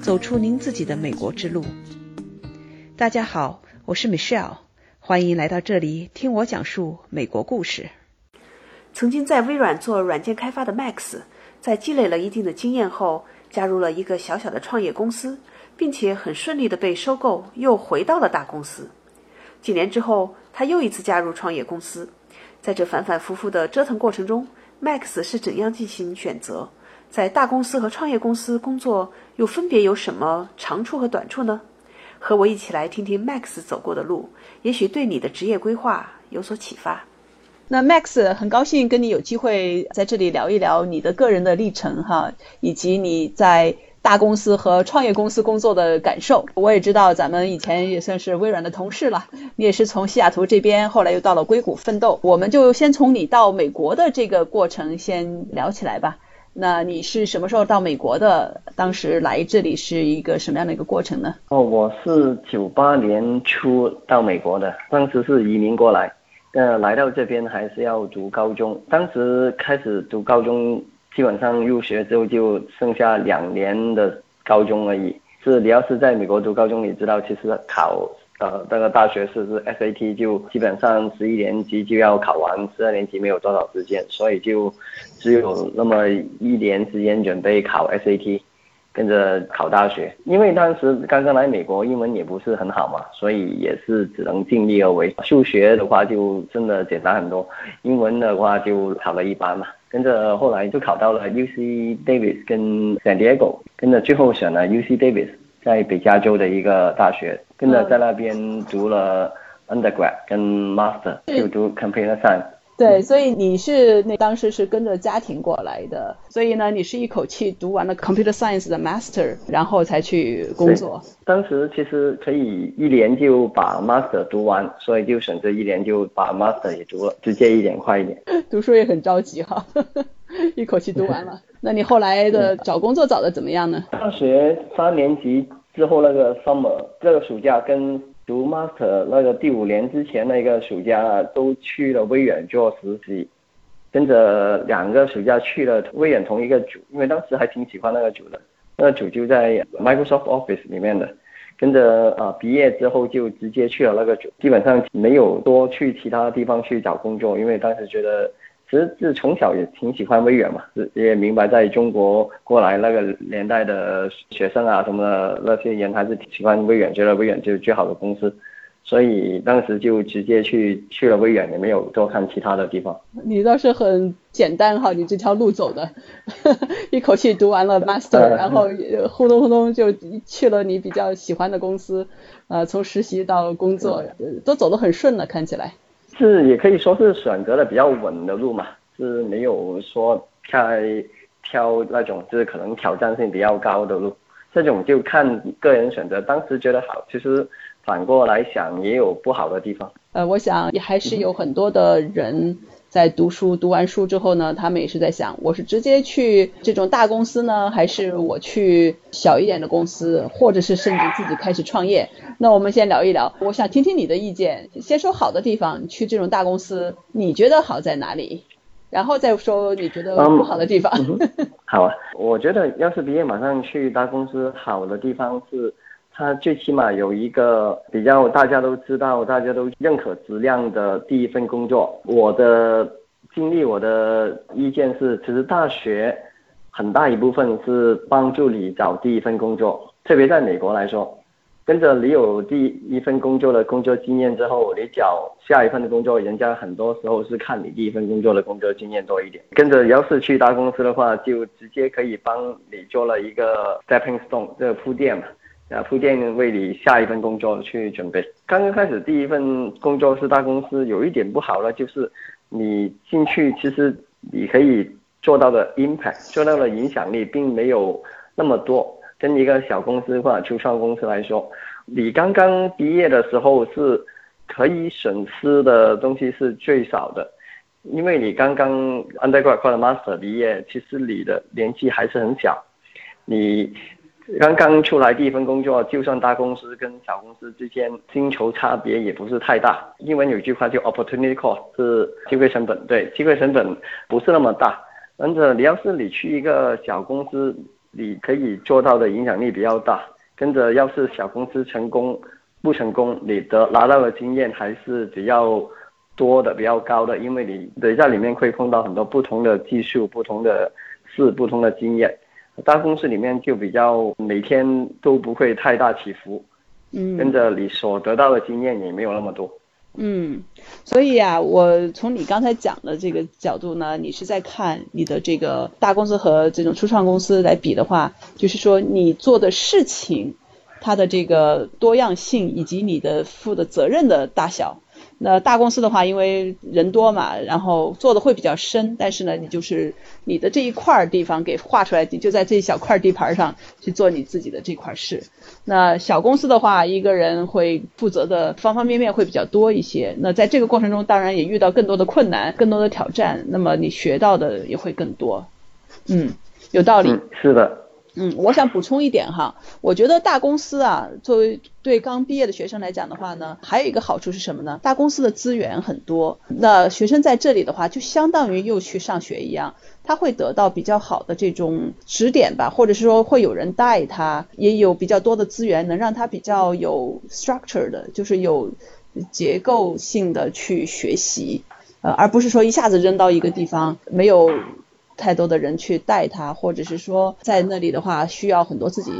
走出您自己的美国之路。大家好，我是 Michelle，欢迎来到这里听我讲述美国故事。曾经在微软做软件开发的 Max，在积累了一定的经验后，加入了一个小小的创业公司，并且很顺利的被收购，又回到了大公司。几年之后，他又一次加入创业公司。在这反反复复的折腾过程中，Max 是怎样进行选择？在大公司和创业公司工作又分别有什么长处和短处呢？和我一起来听听 Max 走过的路，也许对你的职业规划有所启发。那 Max 很高兴跟你有机会在这里聊一聊你的个人的历程哈，以及你在大公司和创业公司工作的感受。我也知道咱们以前也算是微软的同事了，你也是从西雅图这边，后来又到了硅谷奋斗。我们就先从你到美国的这个过程先聊起来吧。那你是什么时候到美国的？当时来这里是一个什么样的一个过程呢？哦，我是九八年初到美国的，当时是移民过来，呃，来到这边还是要读高中。当时开始读高中，基本上入学之后就剩下两年的高中而已。是你要是在美国读高中，你知道其实考。呃，那个大学是是 SAT，就基本上十一年级就要考完，十二年级没有多少时间，所以就只有那么一年时间准备考 SAT，跟着考大学。因为当时刚刚来美国，英文也不是很好嘛，所以也是只能尽力而为。数学的话就真的简单很多，英文的话就考了一般嘛。跟着后来就考到了 UC Davis 跟 San Diego，跟着最后选了 UC Davis。在北加州的一个大学，跟着在那边读了 undergrad 跟 master，就读 computer science。对，所以你是那当时是跟着家庭过来的，所以呢，你是一口气读完了 computer science 的 master，然后才去工作。当时其实可以一年就把 master 读完，所以就选择一年就把 master 也读了，直接一点快一点。读书也很着急哈，一口气读完了。那你后来的找工作找的怎么样呢？大学三年级之后那个 summer 这个暑假跟读 master 那个第五年之前那个暑假都去了微软做实习，跟着两个暑假去了微软同一个组，因为当时还挺喜欢那个组的，那个组就在 Microsoft Office 里面的，跟着啊毕业之后就直接去了那个组，基本上没有多去其他地方去找工作，因为当时觉得。其实是从小也挺喜欢微软嘛，也明白在中国过来那个年代的学生啊什么的那些人还是挺喜欢微软，觉得微软就是最好的公司，所以当时就直接去去了微软，也没有多看其他的地方。你倒是很简单哈，你这条路走的，一口气读完了 master，然后轰隆轰隆就去了你比较喜欢的公司，呃，从实习到工作都走得很顺了，看起来。是，也可以说是选择了比较稳的路嘛，是没有说太挑那种就是可能挑战性比较高的路，这种就看个人选择。当时觉得好，其实反过来想也有不好的地方。呃，我想也还是有很多的人。在读书读完书之后呢，他们也是在想，我是直接去这种大公司呢，还是我去小一点的公司，或者是甚至自己开始创业？那我们先聊一聊，我想听听你的意见。先说好的地方，去这种大公司，你觉得好在哪里？然后再说你觉得不好的地方。好啊，我觉得要是毕业马上去大公司，好的地方是。它最起码有一个比较大家都知道、大家都认可质量的第一份工作。我的经历，我的意见是，其实大学很大一部分是帮助你找第一份工作，特别在美国来说，跟着你有第一份工作的工作经验之后，你找下一份的工作，人家很多时候是看你第一份工作的工作经验多一点。跟着要是去大公司的话，就直接可以帮你做了一个 stepping stone 这个铺垫嘛。啊，铺垫为你下一份工作去准备。刚刚开始第一份工作是大公司，有一点不好了，就是你进去其实你可以做到的 impact，做到的影响力并没有那么多。跟一个小公司或者初创公司来说，你刚刚毕业的时候是可以损失的东西是最少的，因为你刚刚 undergrad 或者 master 毕业，其实你的年纪还是很小，你。刚刚出来第一份工作，就算大公司跟小公司之间薪酬差别也不是太大。英文有句话叫 opportunity cost，是机会成本。对，机会成本不是那么大。但是你要是你去一个小公司，你可以做到的影响力比较大。跟着，要是小公司成功不成功，你的拿到的经验还是比较多的、比较高的，因为你得在里面会碰到很多不同的技术、不同的事、不同的经验。大公司里面就比较每天都不会太大起伏，嗯，跟着你所得到的经验也没有那么多。嗯，所以啊，我从你刚才讲的这个角度呢，你是在看你的这个大公司和这种初创公司来比的话，就是说你做的事情，它的这个多样性以及你的负的责任的大小。那大公司的话，因为人多嘛，然后做的会比较深，但是呢，你就是你的这一块地方给划出来，你就在这一小块地盘上去做你自己的这块事。那小公司的话，一个人会负责的方方面面会比较多一些。那在这个过程中，当然也遇到更多的困难、更多的挑战，那么你学到的也会更多。嗯，有道理。是的。嗯，我想补充一点哈，我觉得大公司啊，作为对刚毕业的学生来讲的话呢，还有一个好处是什么呢？大公司的资源很多，那学生在这里的话，就相当于又去上学一样，他会得到比较好的这种指点吧，或者是说会有人带他，也有比较多的资源能让他比较有 structure 的，就是有结构性的去学习，呃，而不是说一下子扔到一个地方没有。太多的人去带他，或者是说在那里的话，需要很多自己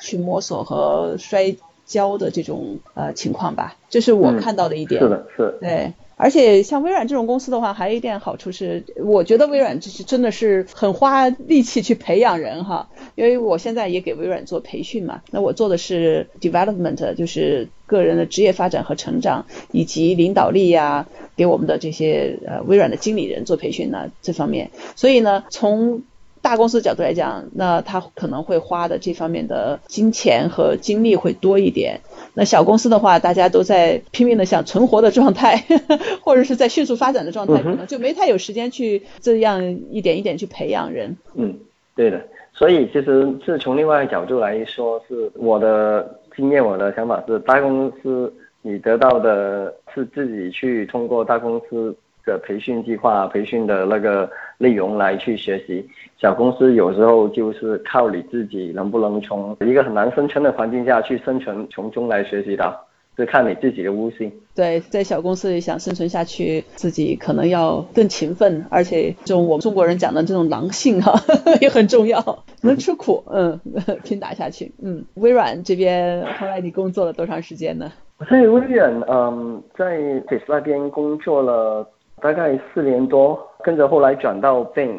去摸索和摔跤的这种呃情况吧，这是我看到的一点。是的，是。对。而且像微软这种公司的话，还有一点好处是，我觉得微软就是真的是很花力气去培养人哈。因为我现在也给微软做培训嘛，那我做的是 development，就是个人的职业发展和成长，以及领导力呀，给我们的这些呃微软的经理人做培训呢这方面。所以呢，从大公司角度来讲，那他可能会花的这方面的金钱和精力会多一点。那小公司的话，大家都在拼命的想存活的状态，或者是在迅速发展的状态，可能就没太有时间去这样一点一点去培养人。嗯，对的。所以其实是从另外一个角度来说，是我的经验，我的想法是，大公司你得到的是自己去通过大公司的培训计划、培训的那个内容来去学习。小公司有时候就是靠你自己能不能从一个很难生存的环境下去生存，从中来学习到，是看你自己的悟性。对，在小公司里想生存下去，自己可能要更勤奋，而且这种我们中国人讲的这种狼性哈 也很重要，能吃苦，嗯，拼打下去。嗯，微软这边后来你工作了多长时间呢？我在微软，嗯，在 Face 那边工作了大概四年多，跟着后来转到 Bing。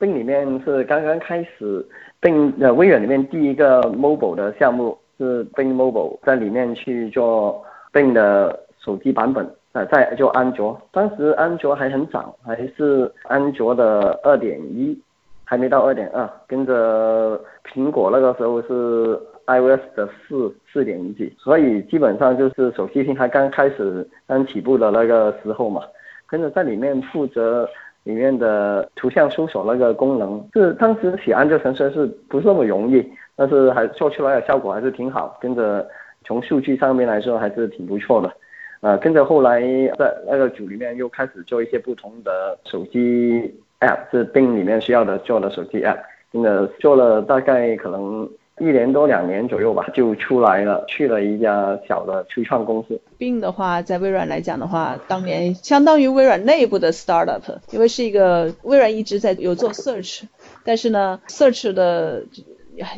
Bing 里面是刚刚开始，Bing 呃微软里面第一个 mobile 的项目是 Bing Mobile，在里面去做 Bing 的手机版本，呃在就安卓，当时安卓还很早，还是安卓的二点一，还没到二点二，跟着苹果那个时候是 iOS 的四四点一 G，所以基本上就是手机平台刚开始刚起步的那个时候嘛，跟着在里面负责。里面的图像搜索那个功能，是当时写安卓程序是不是那么容易？但是还做出来的效果还是挺好，跟着从数据上面来说还是挺不错的。呃，跟着后来在那个组里面又开始做一些不同的手机 app，是 Bing 里面需要的做的手机 app，跟着做了大概可能。一年多两年左右吧，就出来了，去了一家小的初创公司。Bing 的话，在微软来讲的话，当年相当于微软内部的 startup，因为是一个微软一直在有做 search，但是呢，search 的。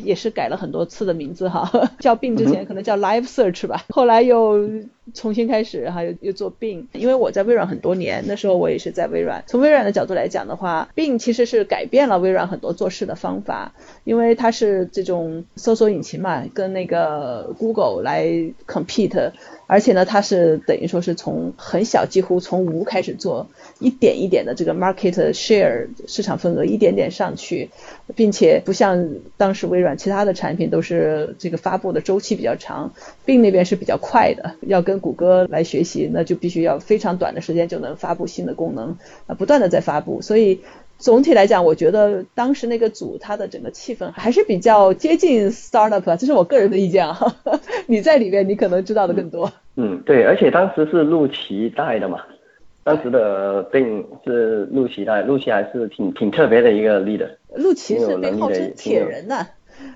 也是改了很多次的名字哈，叫病之前可能叫 Live Search 吧，后来又重新开始，哈，又又做病。因为我在微软很多年，那时候我也是在微软。从微软的角度来讲的话，病其实是改变了微软很多做事的方法，因为它是这种搜索引擎嘛，跟那个 Google 来 compete。而且呢，它是等于说是从很小，几乎从无开始做，一点一点的这个 market share 市场份额一点点上去，并且不像当时微软其他的产品都是这个发布的周期比较长，并那边是比较快的，要跟谷歌来学习，那就必须要非常短的时间就能发布新的功能，啊，不断的在发布，所以。总体来讲，我觉得当时那个组它的整个气氛还是比较接近 startup，这是我个人的意见啊。你在里面，你可能知道的更多。嗯，对，而且当时是陆琪带的嘛。当时的病是陆琪的，陆琪还是挺挺特别的一个 leader。陆琪是被号称铁人呐，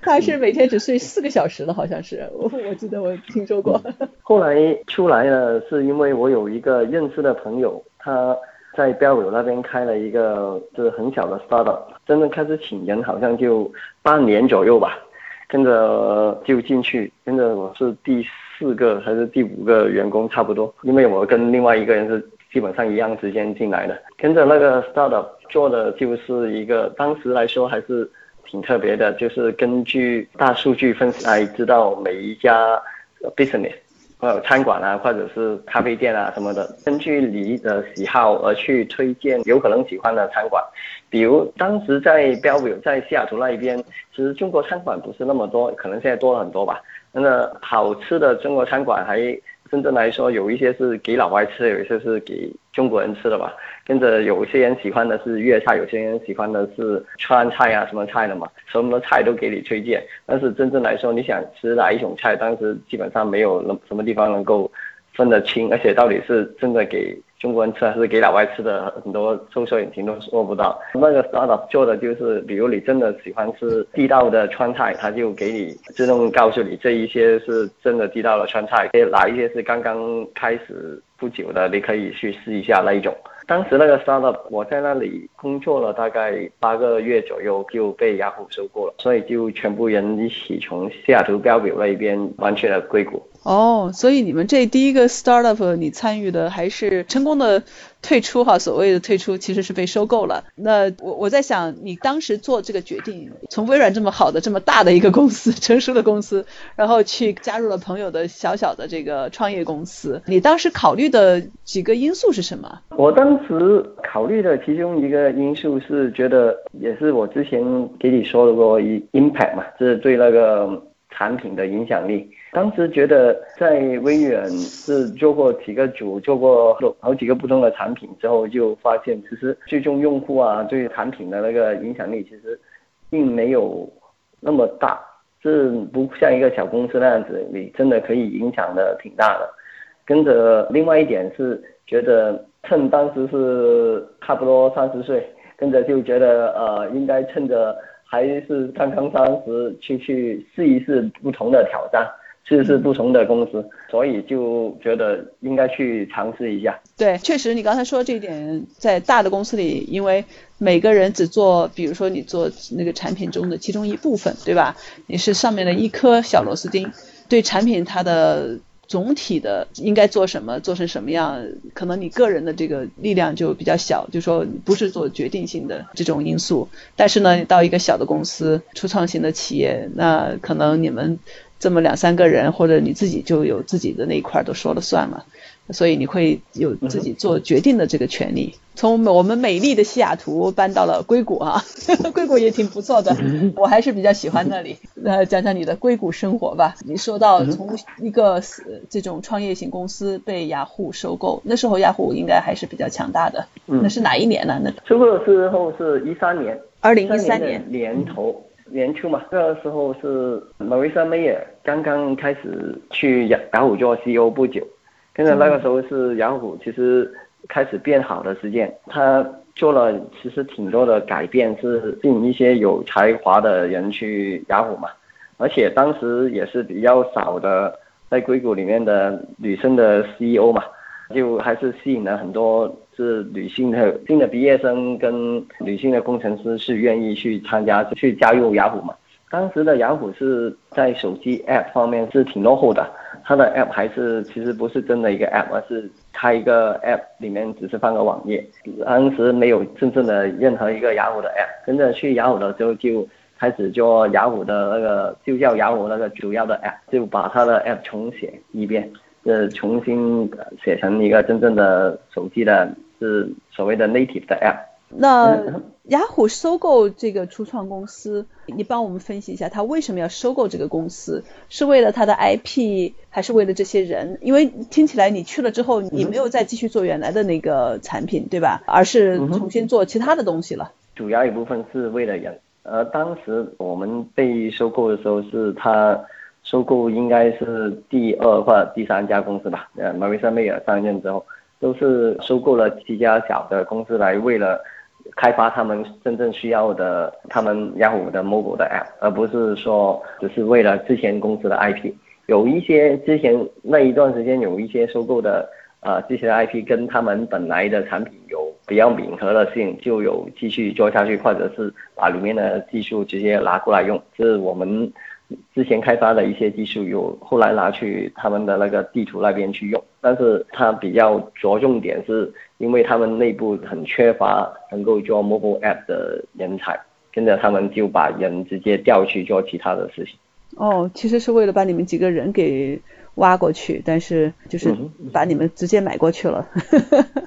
他是每天只睡四个小时的，好像是我我记得我听说过。后来出来了，是因为我有一个认识的朋友，他在标友那边开了一个就是很小的 startup，真正开始请人好像就半年左右吧，跟着就进去，跟着我是第四个还是第五个员工差不多，因为我跟另外一个人是。基本上一样时间进来的，跟着那个 startup 做的就是一个，当时来说还是挺特别的，就是根据大数据分析来知道每一家 business，呃餐馆啊或者是咖啡店啊什么的，根据你的喜好而去推荐有可能喜欢的餐馆。比如当时在标友在西雅图那一边，其实中国餐馆不是那么多，可能现在多了很多吧。那好吃的中国餐馆还。真正来说，有一些是给老外吃，有一些是给中国人吃的吧。跟着有些人喜欢的是粤菜，有些人喜欢的是川菜啊，什么菜的嘛，什么菜都给你推荐。但是真正来说，你想吃哪一种菜，当时基本上没有能什么地方能够分得清，而且到底是真的给。中国人吃还是给老外吃的，很多搜索引擎都做不到。那个 startup 做的就是，比如你真的喜欢吃地道的川菜，他就给你自动告诉你这一些是真的地道的川菜，哪一些是刚刚开始不久的，你可以去试一下那一种。当时那个 startup 我在那里工作了大概八个月左右，就被雅虎收购了，所以就全部人一起从西雅图标表那边搬去了硅谷。哦，所以你们这第一个 startup 你参与的还是成功的退出哈，所谓的退出其实是被收购了。那我我在想，你当时做这个决定，从微软这么好的、这么大的一个公司、成熟的公司，然后去加入了朋友的小小的这个创业公司，你当时考虑的几个因素是什么？我当时考虑的其中一个因素是觉得，也是我之前给你说的过一 impact 嘛，就是对那个。产品的影响力，当时觉得在微软是做过几个组，做过好几个不同的产品之后，就发现其实最终用户啊对产品的那个影响力其实并没有那么大，是不像一个小公司那样子，你真的可以影响的挺大的。跟着另外一点是觉得趁当时是差不多三十岁，跟着就觉得呃应该趁着。还是刚刚三十，去去试一试不同的挑战，试试不同的公司，所以就觉得应该去尝试一下。对，确实你刚才说这一点，在大的公司里，因为每个人只做，比如说你做那个产品中的其中一部分，对吧？你是上面的一颗小螺丝钉，对产品它的。总体的应该做什么，做成什么样，可能你个人的这个力量就比较小，就说不是做决定性的这种因素。但是呢，到一个小的公司、初创型的企业，那可能你们这么两三个人，或者你自己就有自己的那一块都说了算了。所以你会有自己做决定的这个权利。从我们美丽的西雅图搬到了硅谷啊，硅谷也挺不错的，我还是比较喜欢那里。呃，讲讲你的硅谷生活吧。你说到从一个这种创业型公司被雅虎收购，那时候雅虎应该还是比较强大的。那是哪一年呢？那收购的时候是一三年，二零一三年年头年初嘛。那个时候是 Marissa Mayer 刚刚开始去雅雅虎做 CEO 不久。跟着那个时候是雅虎其实开始变好的时间，他做了其实挺多的改变，是吸引一些有才华的人去雅虎嘛，而且当时也是比较少的在硅谷里面的女生的 CEO 嘛，就还是吸引了很多是女性的新的毕业生跟女性的工程师是愿意去参加去加入雅虎嘛。当时的雅虎是在手机 App 方面是挺落后的，它的 App 还是其实不是真的一个 App，而是开一个 App 里面只是放个网页。当时没有真正的任何一个雅虎的 App，跟着去雅虎的时候就开始做雅虎的那个，就叫雅虎那个主要的 App，就把它的 App 重写一遍，呃，重新写成一个真正的手机的，是所谓的 native 的 App。那雅虎收购这个初创公司，你帮我们分析一下，他为什么要收购这个公司？是为了他的 IP，还是为了这些人？因为听起来你去了之后，你没有再继续做原来的那个产品，对吧？而是重新做其他的东西了。主要一部分是为了人。而当时我们被收购的时候，是他收购应该是第二或者第三家公司吧？呃，marisa mayer 上任之后。都是收购了几家小的公司来为了开发他们真正需要的他们雅虎的 mobile 的 app，而不是说只是为了之前公司的 IP。有一些之前那一段时间有一些收购的啊这些 IP 跟他们本来的产品有比较吻合的性，就有继续做下去，或者是把里面的技术直接拿过来用，是我们。之前开发的一些技术有后来拿去他们的那个地图那边去用，但是它比较着重点是因为他们内部很缺乏能够做 mobile app 的人才，跟着他们就把人直接调去做其他的事情。哦，其实是为了把你们几个人给挖过去，但是就是把你们直接买过去了。嗯，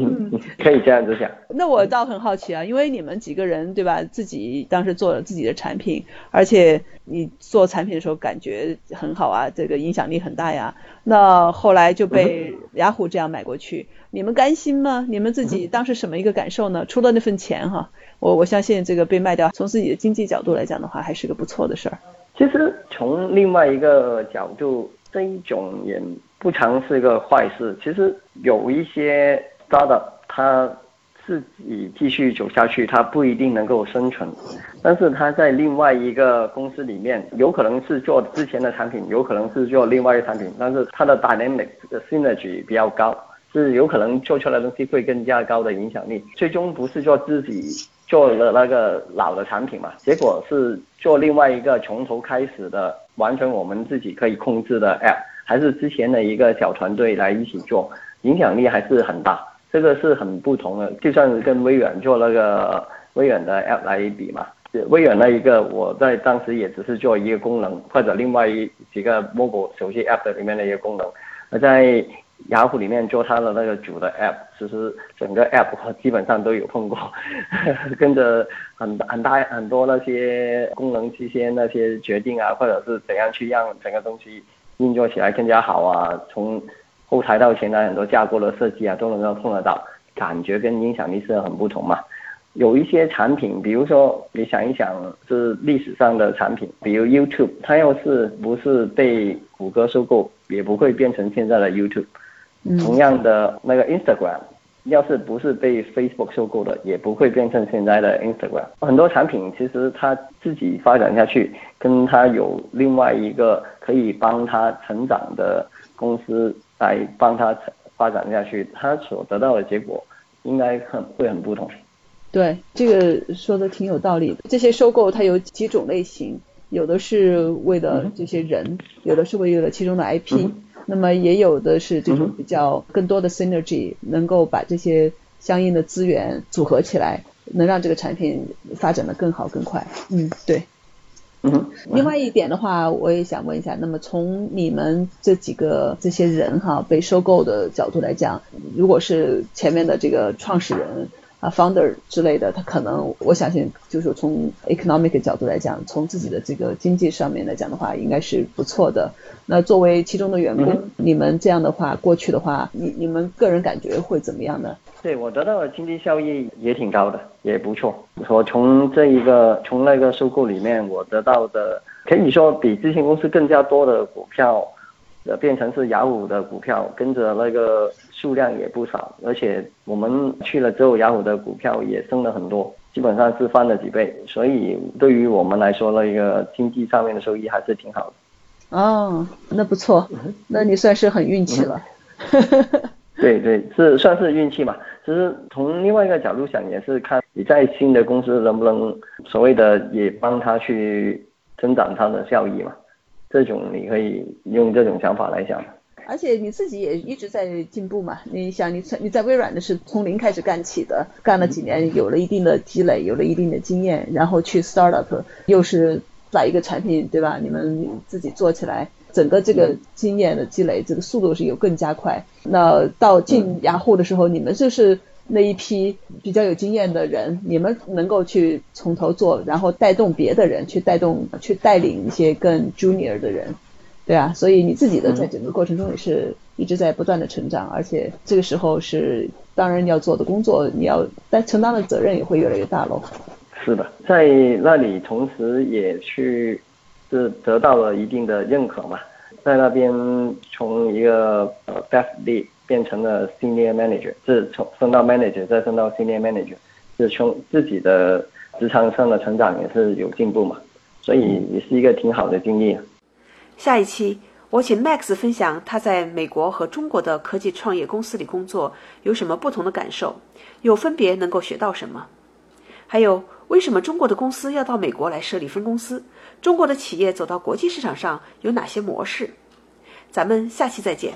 可以这样子想。那我倒很好奇啊，因为你们几个人对吧，自己当时做了自己的产品，而且你做产品的时候感觉很好啊，这个影响力很大呀。那后来就被 雅虎这样买过去，你们甘心吗？你们自己当时什么一个感受呢？除了那份钱哈，我我相信这个被卖掉，从自己的经济角度来讲的话，还是个不错的事儿。其实从另外一个角度，这一种也不常是一个坏事。其实有一些。大的他自己继续走下去，他不一定能够生存，但是他在另外一个公司里面，有可能是做之前的产品，有可能是做另外一个产品，但是他的 dynamic 的 synergy 比较高，是有可能做出来的东西会更加高的影响力。最终不是做自己做了那个老的产品嘛，结果是做另外一个从头开始的，完全我们自己可以控制的 app，还是之前的一个小团队来一起做，影响力还是很大。这个是很不同的，就算是跟微软做那个微软的 App 来比嘛，微软那一个我在当时也只是做一个功能，或者另外一几个 mobile 手机 App 的里面的一个功能，而在雅虎里面做它的那个主的 App，其实整个 App 基本上都有碰过，跟着很很大很多那些功能期间那些决定啊，或者是怎样去让整个东西运作起来更加好啊，从。后台到前台很多架构的设计啊，都能够碰得到，感觉跟影响力是很不同嘛。有一些产品，比如说你想一想，是历史上的产品，比如 YouTube，它要是不是被谷歌收购，也不会变成现在的 YouTube。同样的那个 Instagram，要是不是被 Facebook 收购的，也不会变成现在的 Instagram。很多产品其实它自己发展下去，跟它有另外一个可以帮它成长的公司。来帮他发展下去，他所得到的结果应该很会很不同。对，这个说的挺有道理。这些收购它有几种类型，有的是为了这些人，有的是为了其中的 IP，那么也有的是这种比较更多的 synergy，能够把这些相应的资源组合起来，能让这个产品发展的更好更快。嗯，对。嗯，另外一点的话，我也想问一下，那么从你们这几个这些人哈被收购的角度来讲，如果是前面的这个创始人啊 founder 之类的，他可能我相信就是从 economic 角度来讲，从自己的这个经济上面来讲的话，应该是不错的。那作为其中的员工，你们这样的话过去的话，你你们个人感觉会怎么样呢？对我得到的经济效益也挺高的，也不错。我从这一个从那个收购里面，我得到的可以说比之前公司更加多的股票，呃，变成是雅虎的股票，跟着那个数量也不少。而且我们去了之后，雅虎的股票也升了很多，基本上是翻了几倍。所以对于我们来说，那个经济上面的收益还是挺好的。哦，那不错，那你算是很运气了。对对，是算是运气嘛。其实从另外一个角度想，也是看你在新的公司能不能所谓的也帮他去增长他的效益嘛。这种你可以用这种想法来想。而且你自己也一直在进步嘛。你想，你你在微软的是从零开始干起的，干了几年，有了一定的积累，有了一定的经验，然后去 startup，又是把一个产品对吧？你们自己做起来。整个这个经验的积累，这个速度是有更加快。那到进雅虎的时候，你们就是那一批比较有经验的人，你们能够去从头做，然后带动别的人去带动、去带领一些更 junior 的人，对啊。所以你自己的在整个过程中也是一直在不断的成长，而且这个时候是当然要做的工作，你要但承担的责任也会越来越大喽。是的，在那里同时也去。是得到了一定的认可嘛，在那边从一个呃 best lead 变成了 senior manager，是从升到 manager 再升到 senior manager，是从自己的职场上的成长也是有进步嘛，所以也是一个挺好的经历。下一期我请 Max 分享他在美国和中国的科技创业公司里工作有什么不同的感受，又分别能够学到什么，还有为什么中国的公司要到美国来设立分公司，中国的企业走到国际市场上有哪些模式。咱们下期再见。